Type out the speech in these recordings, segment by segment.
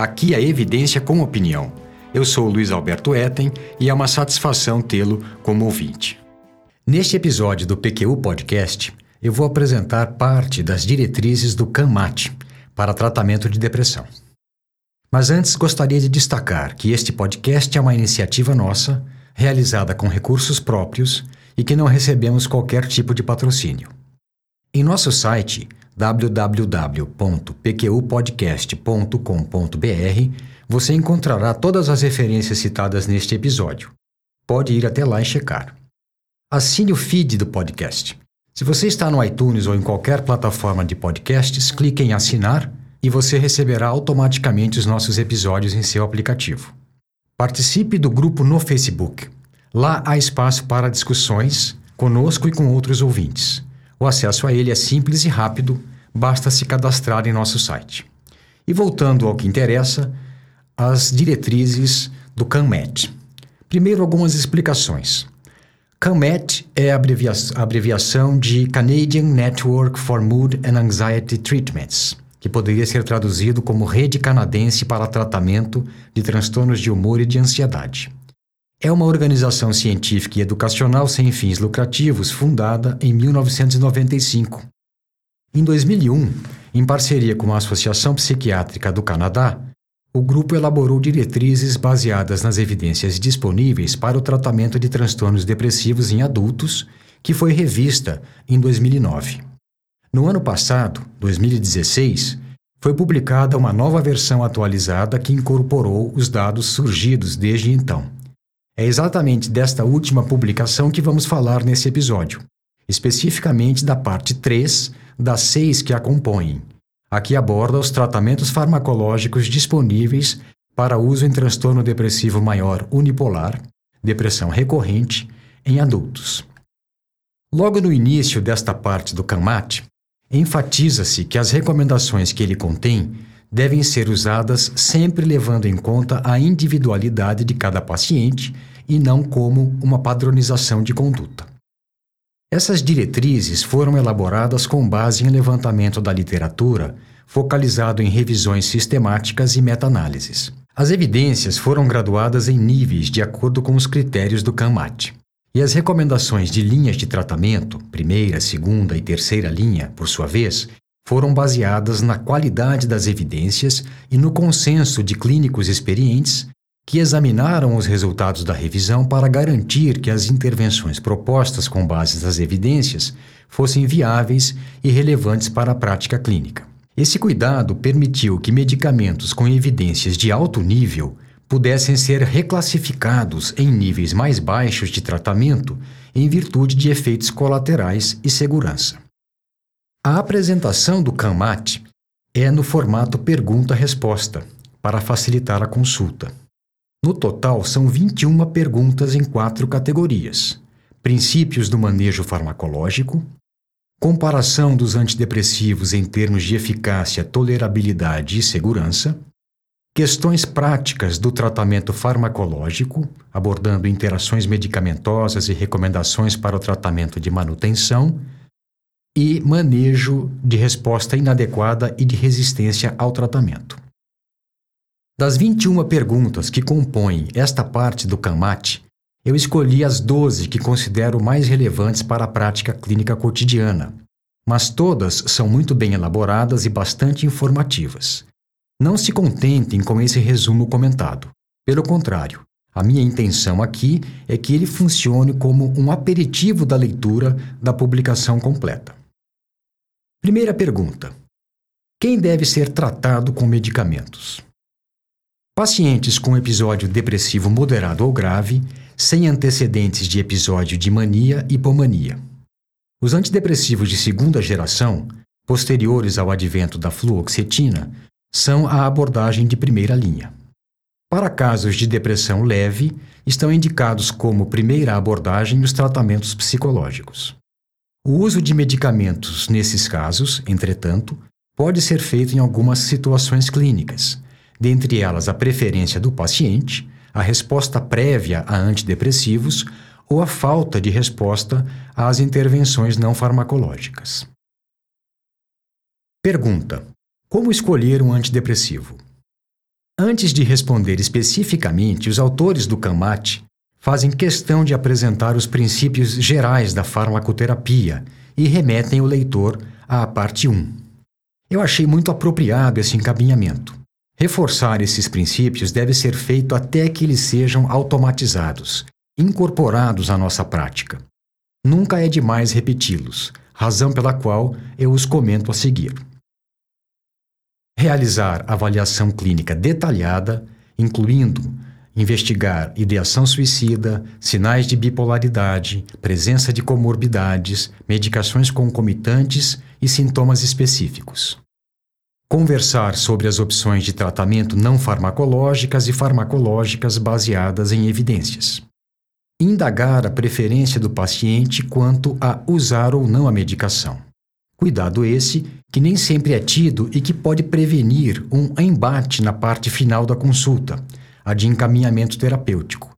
Aqui a evidência com opinião. Eu sou Luiz Alberto Etten e é uma satisfação tê-lo como ouvinte. Neste episódio do PQU Podcast, eu vou apresentar parte das diretrizes do CAMAT para tratamento de depressão. Mas antes gostaria de destacar que este podcast é uma iniciativa nossa realizada com recursos próprios e que não recebemos qualquer tipo de patrocínio. Em nosso site www.pqpodcast.com.br você encontrará todas as referências citadas neste episódio. Pode ir até lá e checar. Assine o feed do podcast. Se você está no iTunes ou em qualquer plataforma de podcasts, clique em assinar e você receberá automaticamente os nossos episódios em seu aplicativo. Participe do grupo no Facebook. Lá há espaço para discussões conosco e com outros ouvintes. O acesso a ele é simples e rápido, basta se cadastrar em nosso site. E voltando ao que interessa, as diretrizes do CANMET. Primeiro, algumas explicações. CANMET é a abreviação de Canadian Network for Mood and Anxiety Treatments que poderia ser traduzido como Rede Canadense para Tratamento de Transtornos de Humor e de Ansiedade. É uma organização científica e educacional sem fins lucrativos fundada em 1995. Em 2001, em parceria com a Associação Psiquiátrica do Canadá, o grupo elaborou diretrizes baseadas nas evidências disponíveis para o tratamento de transtornos depressivos em adultos, que foi revista em 2009. No ano passado, 2016, foi publicada uma nova versão atualizada que incorporou os dados surgidos desde então. É exatamente desta última publicação que vamos falar nesse episódio, especificamente da parte 3 das seis que a compõem. Aqui aborda os tratamentos farmacológicos disponíveis para uso em transtorno depressivo maior unipolar, depressão recorrente, em adultos. Logo no início desta parte do CAMAT, Enfatiza-se que as recomendações que ele contém devem ser usadas sempre levando em conta a individualidade de cada paciente e não como uma padronização de conduta. Essas diretrizes foram elaboradas com base em levantamento da literatura, focalizado em revisões sistemáticas e meta-análises. As evidências foram graduadas em níveis de acordo com os critérios do CAMAT. E as recomendações de linhas de tratamento, primeira, segunda e terceira linha, por sua vez, foram baseadas na qualidade das evidências e no consenso de clínicos experientes que examinaram os resultados da revisão para garantir que as intervenções propostas com base nas evidências fossem viáveis e relevantes para a prática clínica. Esse cuidado permitiu que medicamentos com evidências de alto nível pudessem ser reclassificados em níveis mais baixos de tratamento em virtude de efeitos colaterais e segurança. A apresentação do CAMAT é no formato pergunta-resposta, para facilitar a consulta. No total, são 21 perguntas em quatro categorias: princípios do manejo farmacológico, comparação dos antidepressivos em termos de eficácia, tolerabilidade e segurança Questões práticas do tratamento farmacológico, abordando interações medicamentosas e recomendações para o tratamento de manutenção, e manejo de resposta inadequada e de resistência ao tratamento. Das 21 perguntas que compõem esta parte do CAMAT, eu escolhi as 12 que considero mais relevantes para a prática clínica cotidiana, mas todas são muito bem elaboradas e bastante informativas. Não se contentem com esse resumo comentado. Pelo contrário, a minha intenção aqui é que ele funcione como um aperitivo da leitura da publicação completa. Primeira pergunta: Quem deve ser tratado com medicamentos? Pacientes com episódio depressivo moderado ou grave, sem antecedentes de episódio de mania e hipomania. Os antidepressivos de segunda geração, posteriores ao advento da fluoxetina, são a abordagem de primeira linha. Para casos de depressão leve, estão indicados como primeira abordagem os tratamentos psicológicos. O uso de medicamentos nesses casos, entretanto, pode ser feito em algumas situações clínicas, dentre elas a preferência do paciente, a resposta prévia a antidepressivos ou a falta de resposta às intervenções não farmacológicas. Pergunta: Como escolher um antidepressivo? Antes de responder especificamente, os autores do CAMAT fazem questão de apresentar os princípios gerais da farmacoterapia e remetem o leitor à parte 1. Eu achei muito apropriado esse encaminhamento. Reforçar esses princípios deve ser feito até que eles sejam automatizados, incorporados à nossa prática. Nunca é demais repeti-los, razão pela qual eu os comento a seguir realizar avaliação clínica detalhada, incluindo investigar ideação suicida, sinais de bipolaridade, presença de comorbidades, medicações concomitantes e sintomas específicos. Conversar sobre as opções de tratamento não farmacológicas e farmacológicas baseadas em evidências. Indagar a preferência do paciente quanto a usar ou não a medicação. Cuidado esse que nem sempre é tido e que pode prevenir um embate na parte final da consulta, a de encaminhamento terapêutico.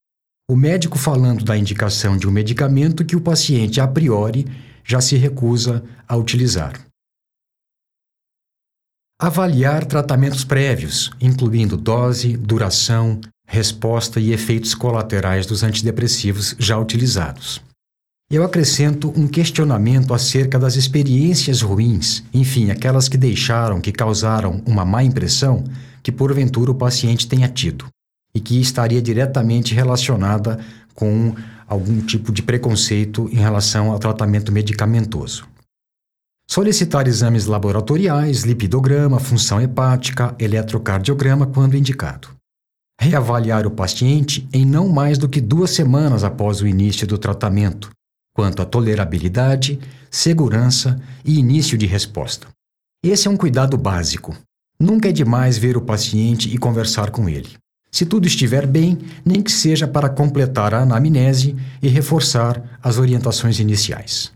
O médico falando da indicação de um medicamento que o paciente a priori já se recusa a utilizar. Avaliar tratamentos prévios, incluindo dose, duração, resposta e efeitos colaterais dos antidepressivos já utilizados. Eu acrescento um questionamento acerca das experiências ruins, enfim, aquelas que deixaram, que causaram uma má impressão que porventura o paciente tenha tido e que estaria diretamente relacionada com algum tipo de preconceito em relação ao tratamento medicamentoso. Solicitar exames laboratoriais, lipidograma, função hepática, eletrocardiograma quando indicado. Reavaliar o paciente em não mais do que duas semanas após o início do tratamento, quanto à tolerabilidade, segurança e início de resposta. Esse é um cuidado básico. Nunca é demais ver o paciente e conversar com ele. Se tudo estiver bem, nem que seja para completar a anamnese e reforçar as orientações iniciais.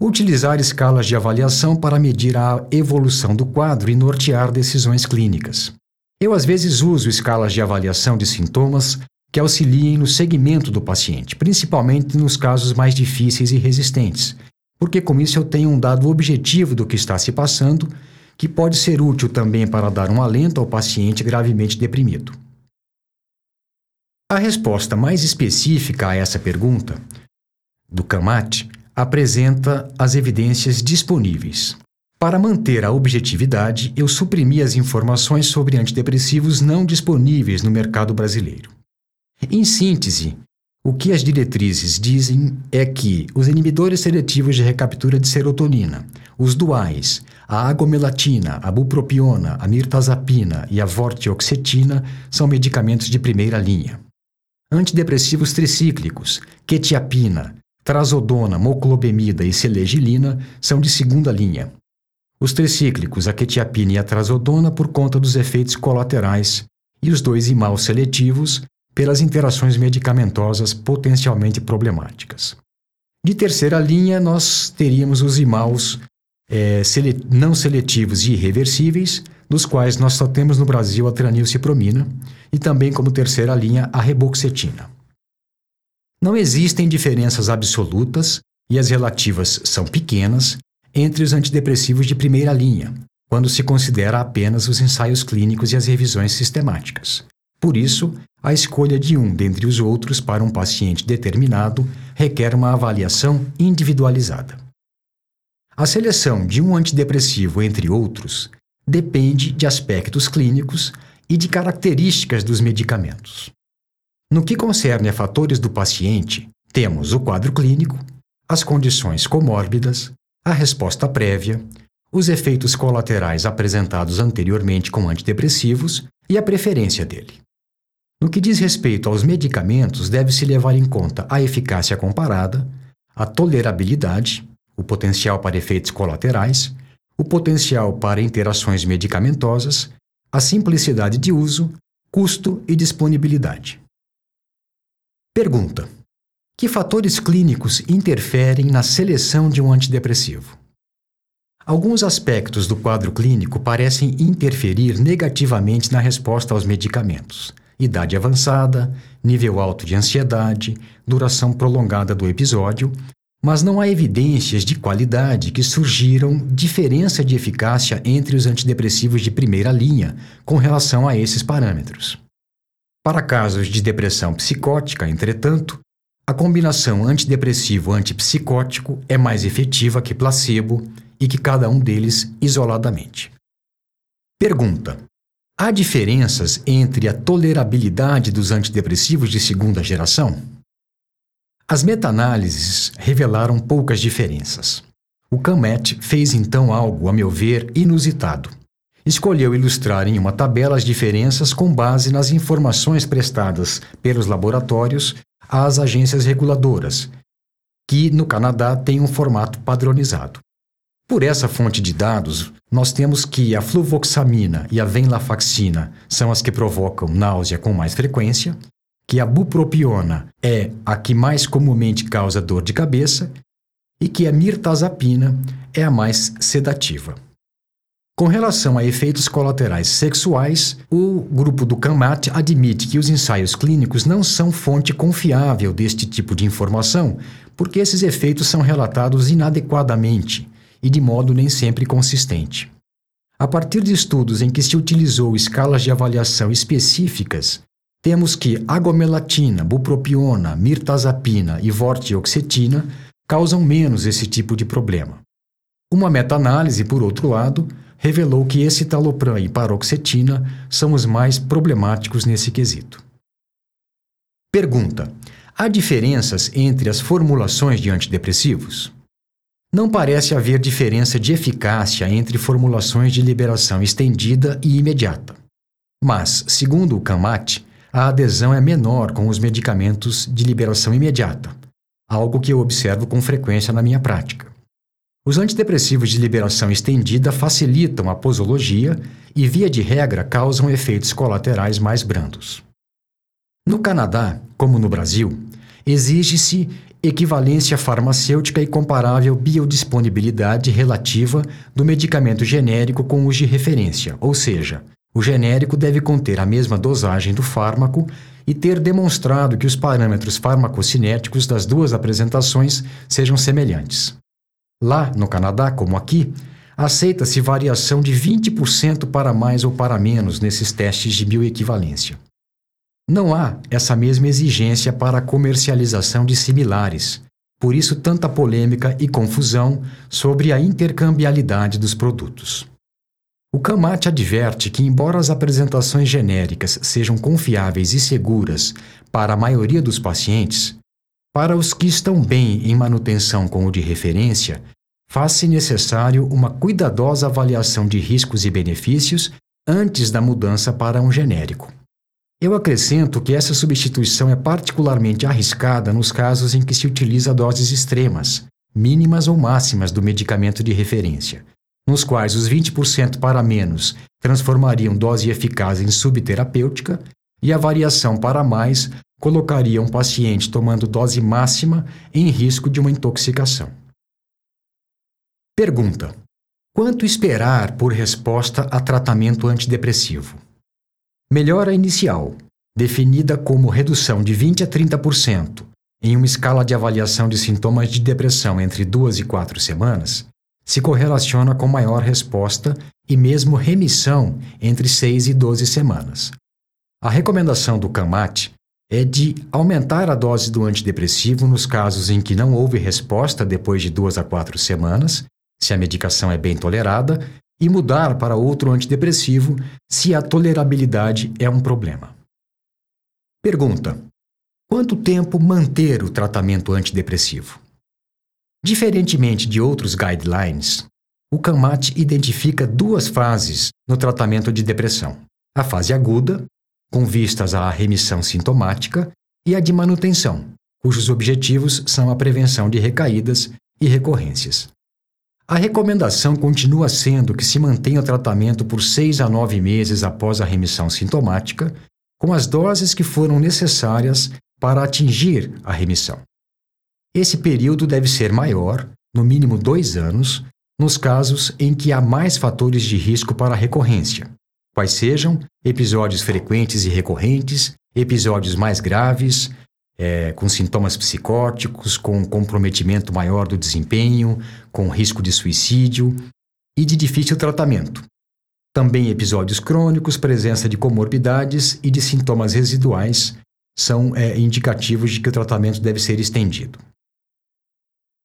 Utilizar escalas de avaliação para medir a evolução do quadro e nortear decisões clínicas. Eu às vezes uso escalas de avaliação de sintomas que auxiliem no segmento do paciente, principalmente nos casos mais difíceis e resistentes, porque com isso eu tenho um dado objetivo do que está se passando, que pode ser útil também para dar um alento ao paciente gravemente deprimido. A resposta mais específica a essa pergunta, do CAMAT, apresenta as evidências disponíveis. Para manter a objetividade, eu suprimi as informações sobre antidepressivos não disponíveis no mercado brasileiro. Em síntese, o que as diretrizes dizem é que os inibidores seletivos de recaptura de serotonina, os duais, a agomelatina, a bupropiona, a mirtazapina e a vortioxetina são medicamentos de primeira linha. Antidepressivos tricíclicos, quetiapina, trazodona, moclobemida e selegilina são de segunda linha. Os tricíclicos, a quetiapina e a trazodona por conta dos efeitos colaterais, e os dois imal seletivos, pelas interações medicamentosas potencialmente problemáticas. De terceira linha, nós teríamos os imaus é, sele não seletivos e irreversíveis, dos quais nós só temos no Brasil a tranilcipromina, e também como terceira linha a reboxetina. Não existem diferenças absolutas, e as relativas são pequenas, entre os antidepressivos de primeira linha, quando se considera apenas os ensaios clínicos e as revisões sistemáticas. Por isso, a escolha de um dentre os outros para um paciente determinado requer uma avaliação individualizada. A seleção de um antidepressivo entre outros depende de aspectos clínicos e de características dos medicamentos. No que concerne a fatores do paciente, temos o quadro clínico, as condições comórbidas, a resposta prévia, os efeitos colaterais apresentados anteriormente com antidepressivos e a preferência dele. No que diz respeito aos medicamentos, deve-se levar em conta a eficácia comparada, a tolerabilidade, o potencial para efeitos colaterais, o potencial para interações medicamentosas, a simplicidade de uso, custo e disponibilidade. Pergunta: Que fatores clínicos interferem na seleção de um antidepressivo? Alguns aspectos do quadro clínico parecem interferir negativamente na resposta aos medicamentos. Idade avançada, nível alto de ansiedade, duração prolongada do episódio, mas não há evidências de qualidade que surgiram diferença de eficácia entre os antidepressivos de primeira linha com relação a esses parâmetros. Para casos de depressão psicótica, entretanto, a combinação antidepressivo-antipsicótico é mais efetiva que placebo e que cada um deles isoladamente. Pergunta: Há diferenças entre a tolerabilidade dos antidepressivos de segunda geração? As meta-análises revelaram poucas diferenças. O CAMET fez então algo, a meu ver, inusitado. Escolheu ilustrar em uma tabela as diferenças com base nas informações prestadas pelos laboratórios às agências reguladoras, que no Canadá têm um formato padronizado. Por essa fonte de dados, nós temos que a fluvoxamina e a venlafaxina são as que provocam náusea com mais frequência, que a bupropiona é a que mais comumente causa dor de cabeça e que a mirtazapina é a mais sedativa. Com relação a efeitos colaterais sexuais, o grupo do CAMAT admite que os ensaios clínicos não são fonte confiável deste tipo de informação, porque esses efeitos são relatados inadequadamente e de modo nem sempre consistente. A partir de estudos em que se utilizou escalas de avaliação específicas, temos que agomelatina, bupropiona, mirtazapina e vortioxetina causam menos esse tipo de problema. Uma meta-análise, por outro lado, revelou que escitalopram e paroxetina são os mais problemáticos nesse quesito. Pergunta: há diferenças entre as formulações de antidepressivos? Não parece haver diferença de eficácia entre formulações de liberação estendida e imediata. Mas, segundo o CAMAT, a adesão é menor com os medicamentos de liberação imediata, algo que eu observo com frequência na minha prática. Os antidepressivos de liberação estendida facilitam a posologia e, via de regra, causam efeitos colaterais mais brandos. No Canadá, como no Brasil, exige-se equivalência farmacêutica e comparável biodisponibilidade relativa do medicamento genérico com os de referência, ou seja, o genérico deve conter a mesma dosagem do fármaco e ter demonstrado que os parâmetros farmacocinéticos das duas apresentações sejam semelhantes. Lá, no Canadá, como aqui, aceita-se variação de 20% para mais ou para menos nesses testes de bioequivalência. Não há essa mesma exigência para a comercialização de similares, por isso tanta polêmica e confusão sobre a intercambialidade dos produtos. O Kamat adverte que, embora as apresentações genéricas sejam confiáveis e seguras para a maioria dos pacientes, para os que estão bem em manutenção com o de referência, faz-se necessário uma cuidadosa avaliação de riscos e benefícios antes da mudança para um genérico. Eu acrescento que essa substituição é particularmente arriscada nos casos em que se utiliza doses extremas, mínimas ou máximas do medicamento de referência, nos quais os 20% para menos transformariam dose eficaz em subterapêutica e a variação para mais colocaria um paciente tomando dose máxima em risco de uma intoxicação. Pergunta: Quanto esperar por resposta a tratamento antidepressivo? Melhora inicial, definida como redução de 20 a 30% em uma escala de avaliação de sintomas de depressão entre duas e quatro semanas, se correlaciona com maior resposta e mesmo remissão entre 6 e 12 semanas. A recomendação do CAMAT é de aumentar a dose do antidepressivo nos casos em que não houve resposta depois de duas a quatro semanas, se a medicação é bem tolerada, e mudar para outro antidepressivo se a tolerabilidade é um problema. Pergunta: Quanto tempo manter o tratamento antidepressivo? Diferentemente de outros guidelines, o CAMAT identifica duas fases no tratamento de depressão: a fase aguda, com vistas à remissão sintomática, e a de manutenção, cujos objetivos são a prevenção de recaídas e recorrências. A recomendação continua sendo que se mantenha o tratamento por seis a nove meses após a remissão sintomática, com as doses que foram necessárias para atingir a remissão. Esse período deve ser maior, no mínimo dois anos, nos casos em que há mais fatores de risco para a recorrência, quais sejam episódios frequentes e recorrentes, episódios mais graves, é, com sintomas psicóticos, com comprometimento maior do desempenho, com risco de suicídio e de difícil tratamento. Também episódios crônicos, presença de comorbidades e de sintomas residuais são é, indicativos de que o tratamento deve ser estendido.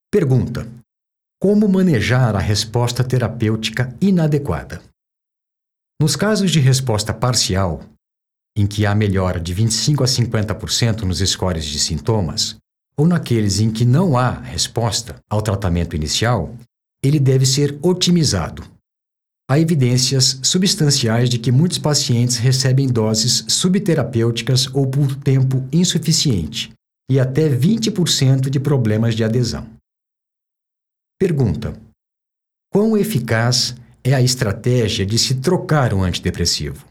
Pergunta: Como manejar a resposta terapêutica inadequada? Nos casos de resposta parcial, em que há melhora de 25 a 50% nos scores de sintomas, ou naqueles em que não há resposta ao tratamento inicial, ele deve ser otimizado. Há evidências substanciais de que muitos pacientes recebem doses subterapêuticas ou por tempo insuficiente e até 20% de problemas de adesão. Pergunta: Quão eficaz é a estratégia de se trocar o antidepressivo?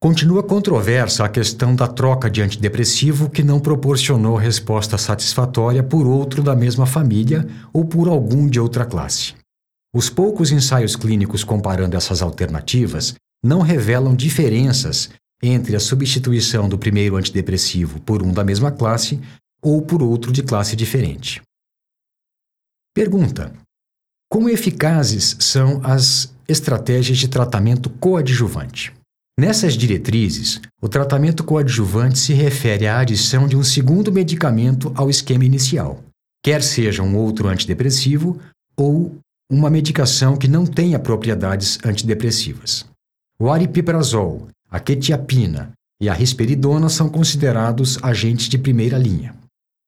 Continua controversa a questão da troca de antidepressivo que não proporcionou resposta satisfatória por outro da mesma família ou por algum de outra classe. Os poucos ensaios clínicos comparando essas alternativas não revelam diferenças entre a substituição do primeiro antidepressivo por um da mesma classe ou por outro de classe diferente. Pergunta: Como eficazes são as estratégias de tratamento coadjuvante? Nessas diretrizes, o tratamento coadjuvante se refere à adição de um segundo medicamento ao esquema inicial, quer seja um outro antidepressivo ou uma medicação que não tenha propriedades antidepressivas. O aripiprazol, a quetiapina e a risperidona são considerados agentes de primeira linha.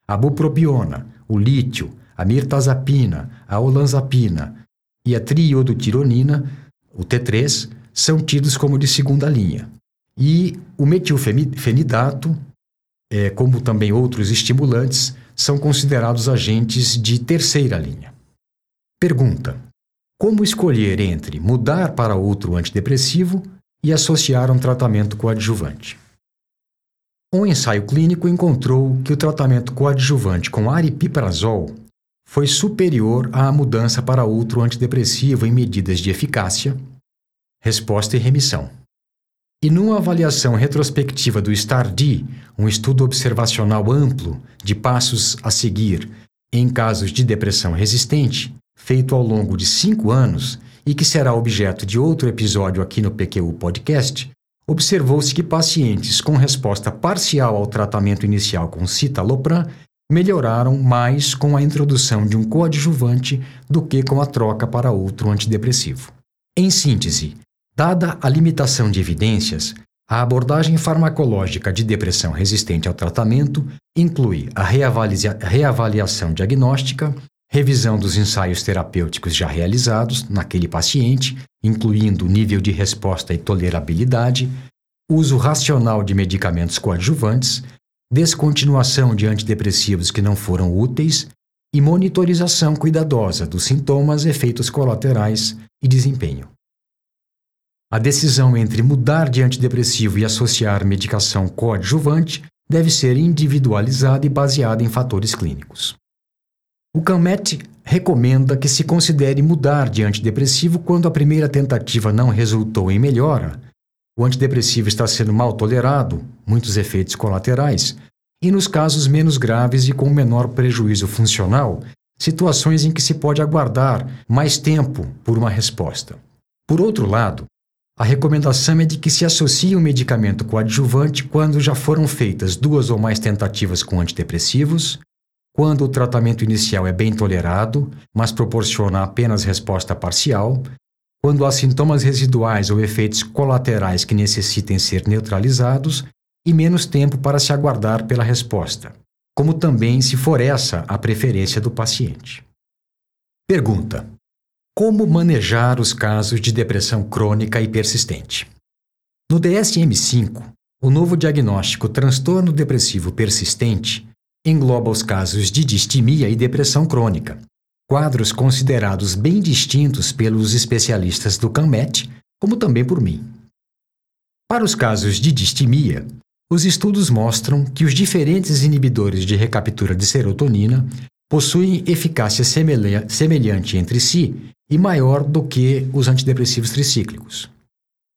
A bupropiona, o lítio, a mirtazapina, a olanzapina e a triiodotironina, o T3, são tidos como de segunda linha. E o metilfenidato, é, como também outros estimulantes, são considerados agentes de terceira linha. Pergunta: Como escolher entre mudar para outro antidepressivo e associar um tratamento coadjuvante? Um ensaio clínico encontrou que o tratamento coadjuvante com aripiprazol foi superior à mudança para outro antidepressivo em medidas de eficácia, resposta e remissão. E numa avaliação retrospectiva do STAR-D, um estudo observacional amplo de passos a seguir em casos de depressão resistente, feito ao longo de cinco anos e que será objeto de outro episódio aqui no PQU Podcast, observou-se que pacientes com resposta parcial ao tratamento inicial com citalopram melhoraram mais com a introdução de um coadjuvante do que com a troca para outro antidepressivo. Em síntese, Dada a limitação de evidências, a abordagem farmacológica de depressão resistente ao tratamento inclui a reavalia reavaliação diagnóstica, revisão dos ensaios terapêuticos já realizados naquele paciente, incluindo nível de resposta e tolerabilidade, uso racional de medicamentos coadjuvantes, descontinuação de antidepressivos que não foram úteis e monitorização cuidadosa dos sintomas, efeitos colaterais e desempenho. A decisão entre mudar de antidepressivo e associar medicação coadjuvante deve ser individualizada e baseada em fatores clínicos. O CAMET recomenda que se considere mudar de antidepressivo quando a primeira tentativa não resultou em melhora, o antidepressivo está sendo mal tolerado, muitos efeitos colaterais, e nos casos menos graves e com menor prejuízo funcional, situações em que se pode aguardar mais tempo por uma resposta. Por outro lado, a recomendação é de que se associe o um medicamento coadjuvante quando já foram feitas duas ou mais tentativas com antidepressivos, quando o tratamento inicial é bem tolerado, mas proporciona apenas resposta parcial, quando há sintomas residuais ou efeitos colaterais que necessitem ser neutralizados e menos tempo para se aguardar pela resposta, como também se for essa a preferência do paciente. Pergunta: como manejar os casos de depressão crônica e persistente? No DSM-5, o novo diagnóstico transtorno depressivo persistente engloba os casos de distimia e depressão crônica, quadros considerados bem distintos pelos especialistas do CAMET, como também por mim. Para os casos de distimia, os estudos mostram que os diferentes inibidores de recaptura de serotonina possuem eficácia semelhante entre si e maior do que os antidepressivos tricíclicos.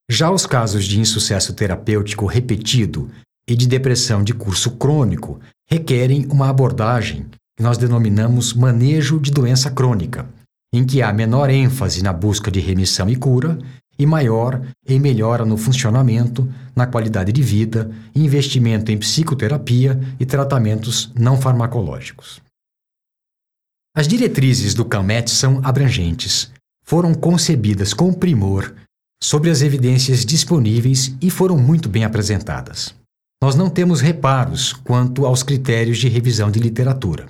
Já os casos de insucesso terapêutico repetido e de depressão de curso crônico requerem uma abordagem que nós denominamos manejo de doença crônica, em que há menor ênfase na busca de remissão e cura e maior em melhora no funcionamento, na qualidade de vida, investimento em psicoterapia e tratamentos não farmacológicos. As diretrizes do CAMET são abrangentes, foram concebidas com primor sobre as evidências disponíveis e foram muito bem apresentadas. Nós não temos reparos quanto aos critérios de revisão de literatura.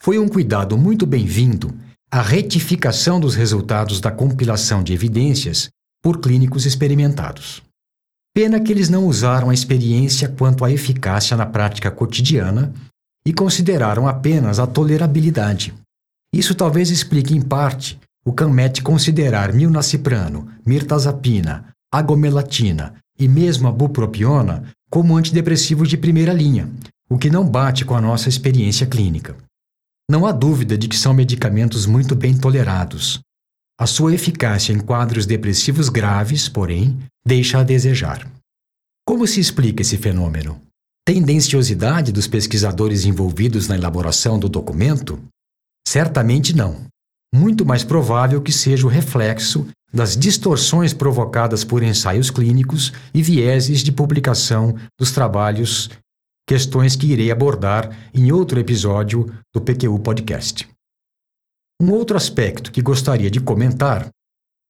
Foi um cuidado muito bem-vindo a retificação dos resultados da compilação de evidências por clínicos experimentados. Pena que eles não usaram a experiência quanto à eficácia na prática cotidiana e consideraram apenas a tolerabilidade. Isso talvez explique em parte o CAMET considerar milnaciprano, mirtazapina, agomelatina e mesmo a bupropiona como antidepressivos de primeira linha, o que não bate com a nossa experiência clínica. Não há dúvida de que são medicamentos muito bem tolerados. A sua eficácia em quadros depressivos graves, porém, deixa a desejar. Como se explica esse fenômeno? Tendenciosidade dos pesquisadores envolvidos na elaboração do documento? Certamente não. Muito mais provável que seja o reflexo das distorções provocadas por ensaios clínicos e vieses de publicação dos trabalhos, questões que irei abordar em outro episódio do PQU Podcast. Um outro aspecto que gostaria de comentar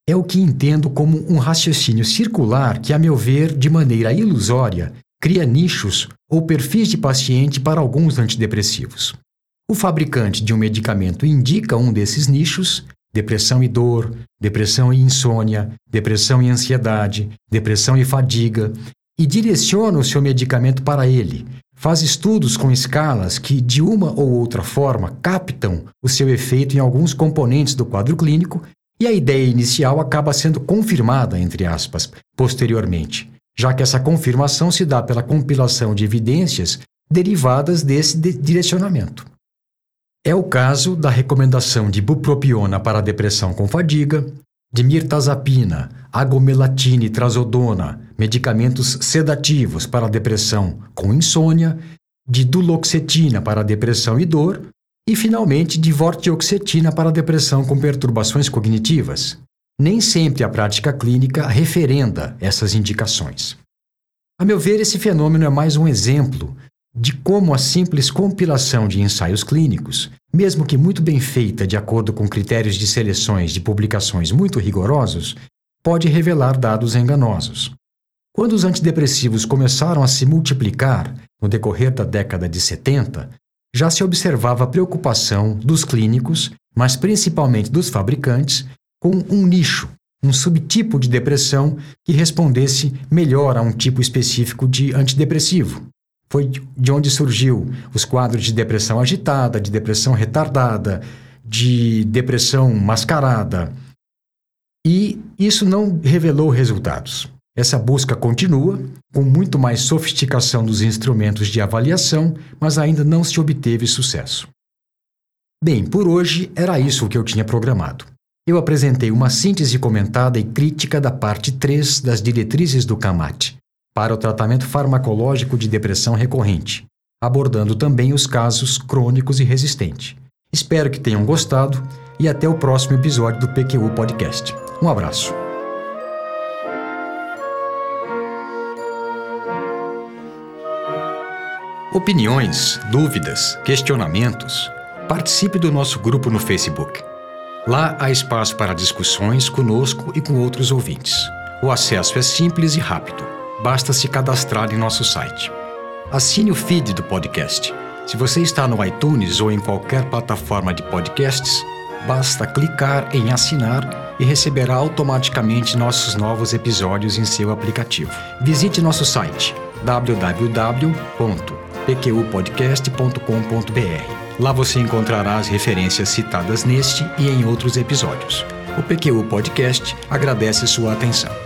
é o que entendo como um raciocínio circular que, a meu ver, de maneira ilusória, cria nichos ou perfis de paciente para alguns antidepressivos. O fabricante de um medicamento indica um desses nichos, depressão e dor, depressão e insônia, depressão e ansiedade, depressão e fadiga, e direciona o seu medicamento para ele. Faz estudos com escalas que, de uma ou outra forma, captam o seu efeito em alguns componentes do quadro clínico e a ideia inicial acaba sendo confirmada, entre aspas, posteriormente já que essa confirmação se dá pela compilação de evidências derivadas desse de direcionamento. É o caso da recomendação de bupropiona para depressão com fadiga, de mirtazapina, agomelatina e trazodona, medicamentos sedativos para depressão com insônia, de duloxetina para depressão e dor, e finalmente de vortioxetina para depressão com perturbações cognitivas. Nem sempre a prática clínica referenda essas indicações. A meu ver, esse fenômeno é mais um exemplo de como a simples compilação de ensaios clínicos, mesmo que muito bem feita de acordo com critérios de seleções de publicações muito rigorosos, pode revelar dados enganosos. Quando os antidepressivos começaram a se multiplicar no decorrer da década de 70, já se observava preocupação dos clínicos, mas principalmente dos fabricantes, com um nicho, um subtipo de depressão que respondesse melhor a um tipo específico de antidepressivo. Foi de onde surgiu os quadros de depressão agitada, de depressão retardada, de depressão mascarada. E isso não revelou resultados. Essa busca continua, com muito mais sofisticação dos instrumentos de avaliação, mas ainda não se obteve sucesso. Bem, por hoje era isso que eu tinha programado eu apresentei uma síntese comentada e crítica da parte 3 das diretrizes do CAMAT para o tratamento farmacológico de depressão recorrente, abordando também os casos crônicos e resistentes. Espero que tenham gostado e até o próximo episódio do PQU Podcast. Um abraço. Opiniões, dúvidas, questionamentos? Participe do nosso grupo no Facebook Lá há espaço para discussões conosco e com outros ouvintes. O acesso é simples e rápido. Basta se cadastrar em nosso site. Assine o feed do podcast. Se você está no iTunes ou em qualquer plataforma de podcasts, basta clicar em assinar e receberá automaticamente nossos novos episódios em seu aplicativo. Visite nosso site www.pqpodcast.com.br Lá você encontrará as referências citadas neste e em outros episódios. O PQU Podcast agradece sua atenção.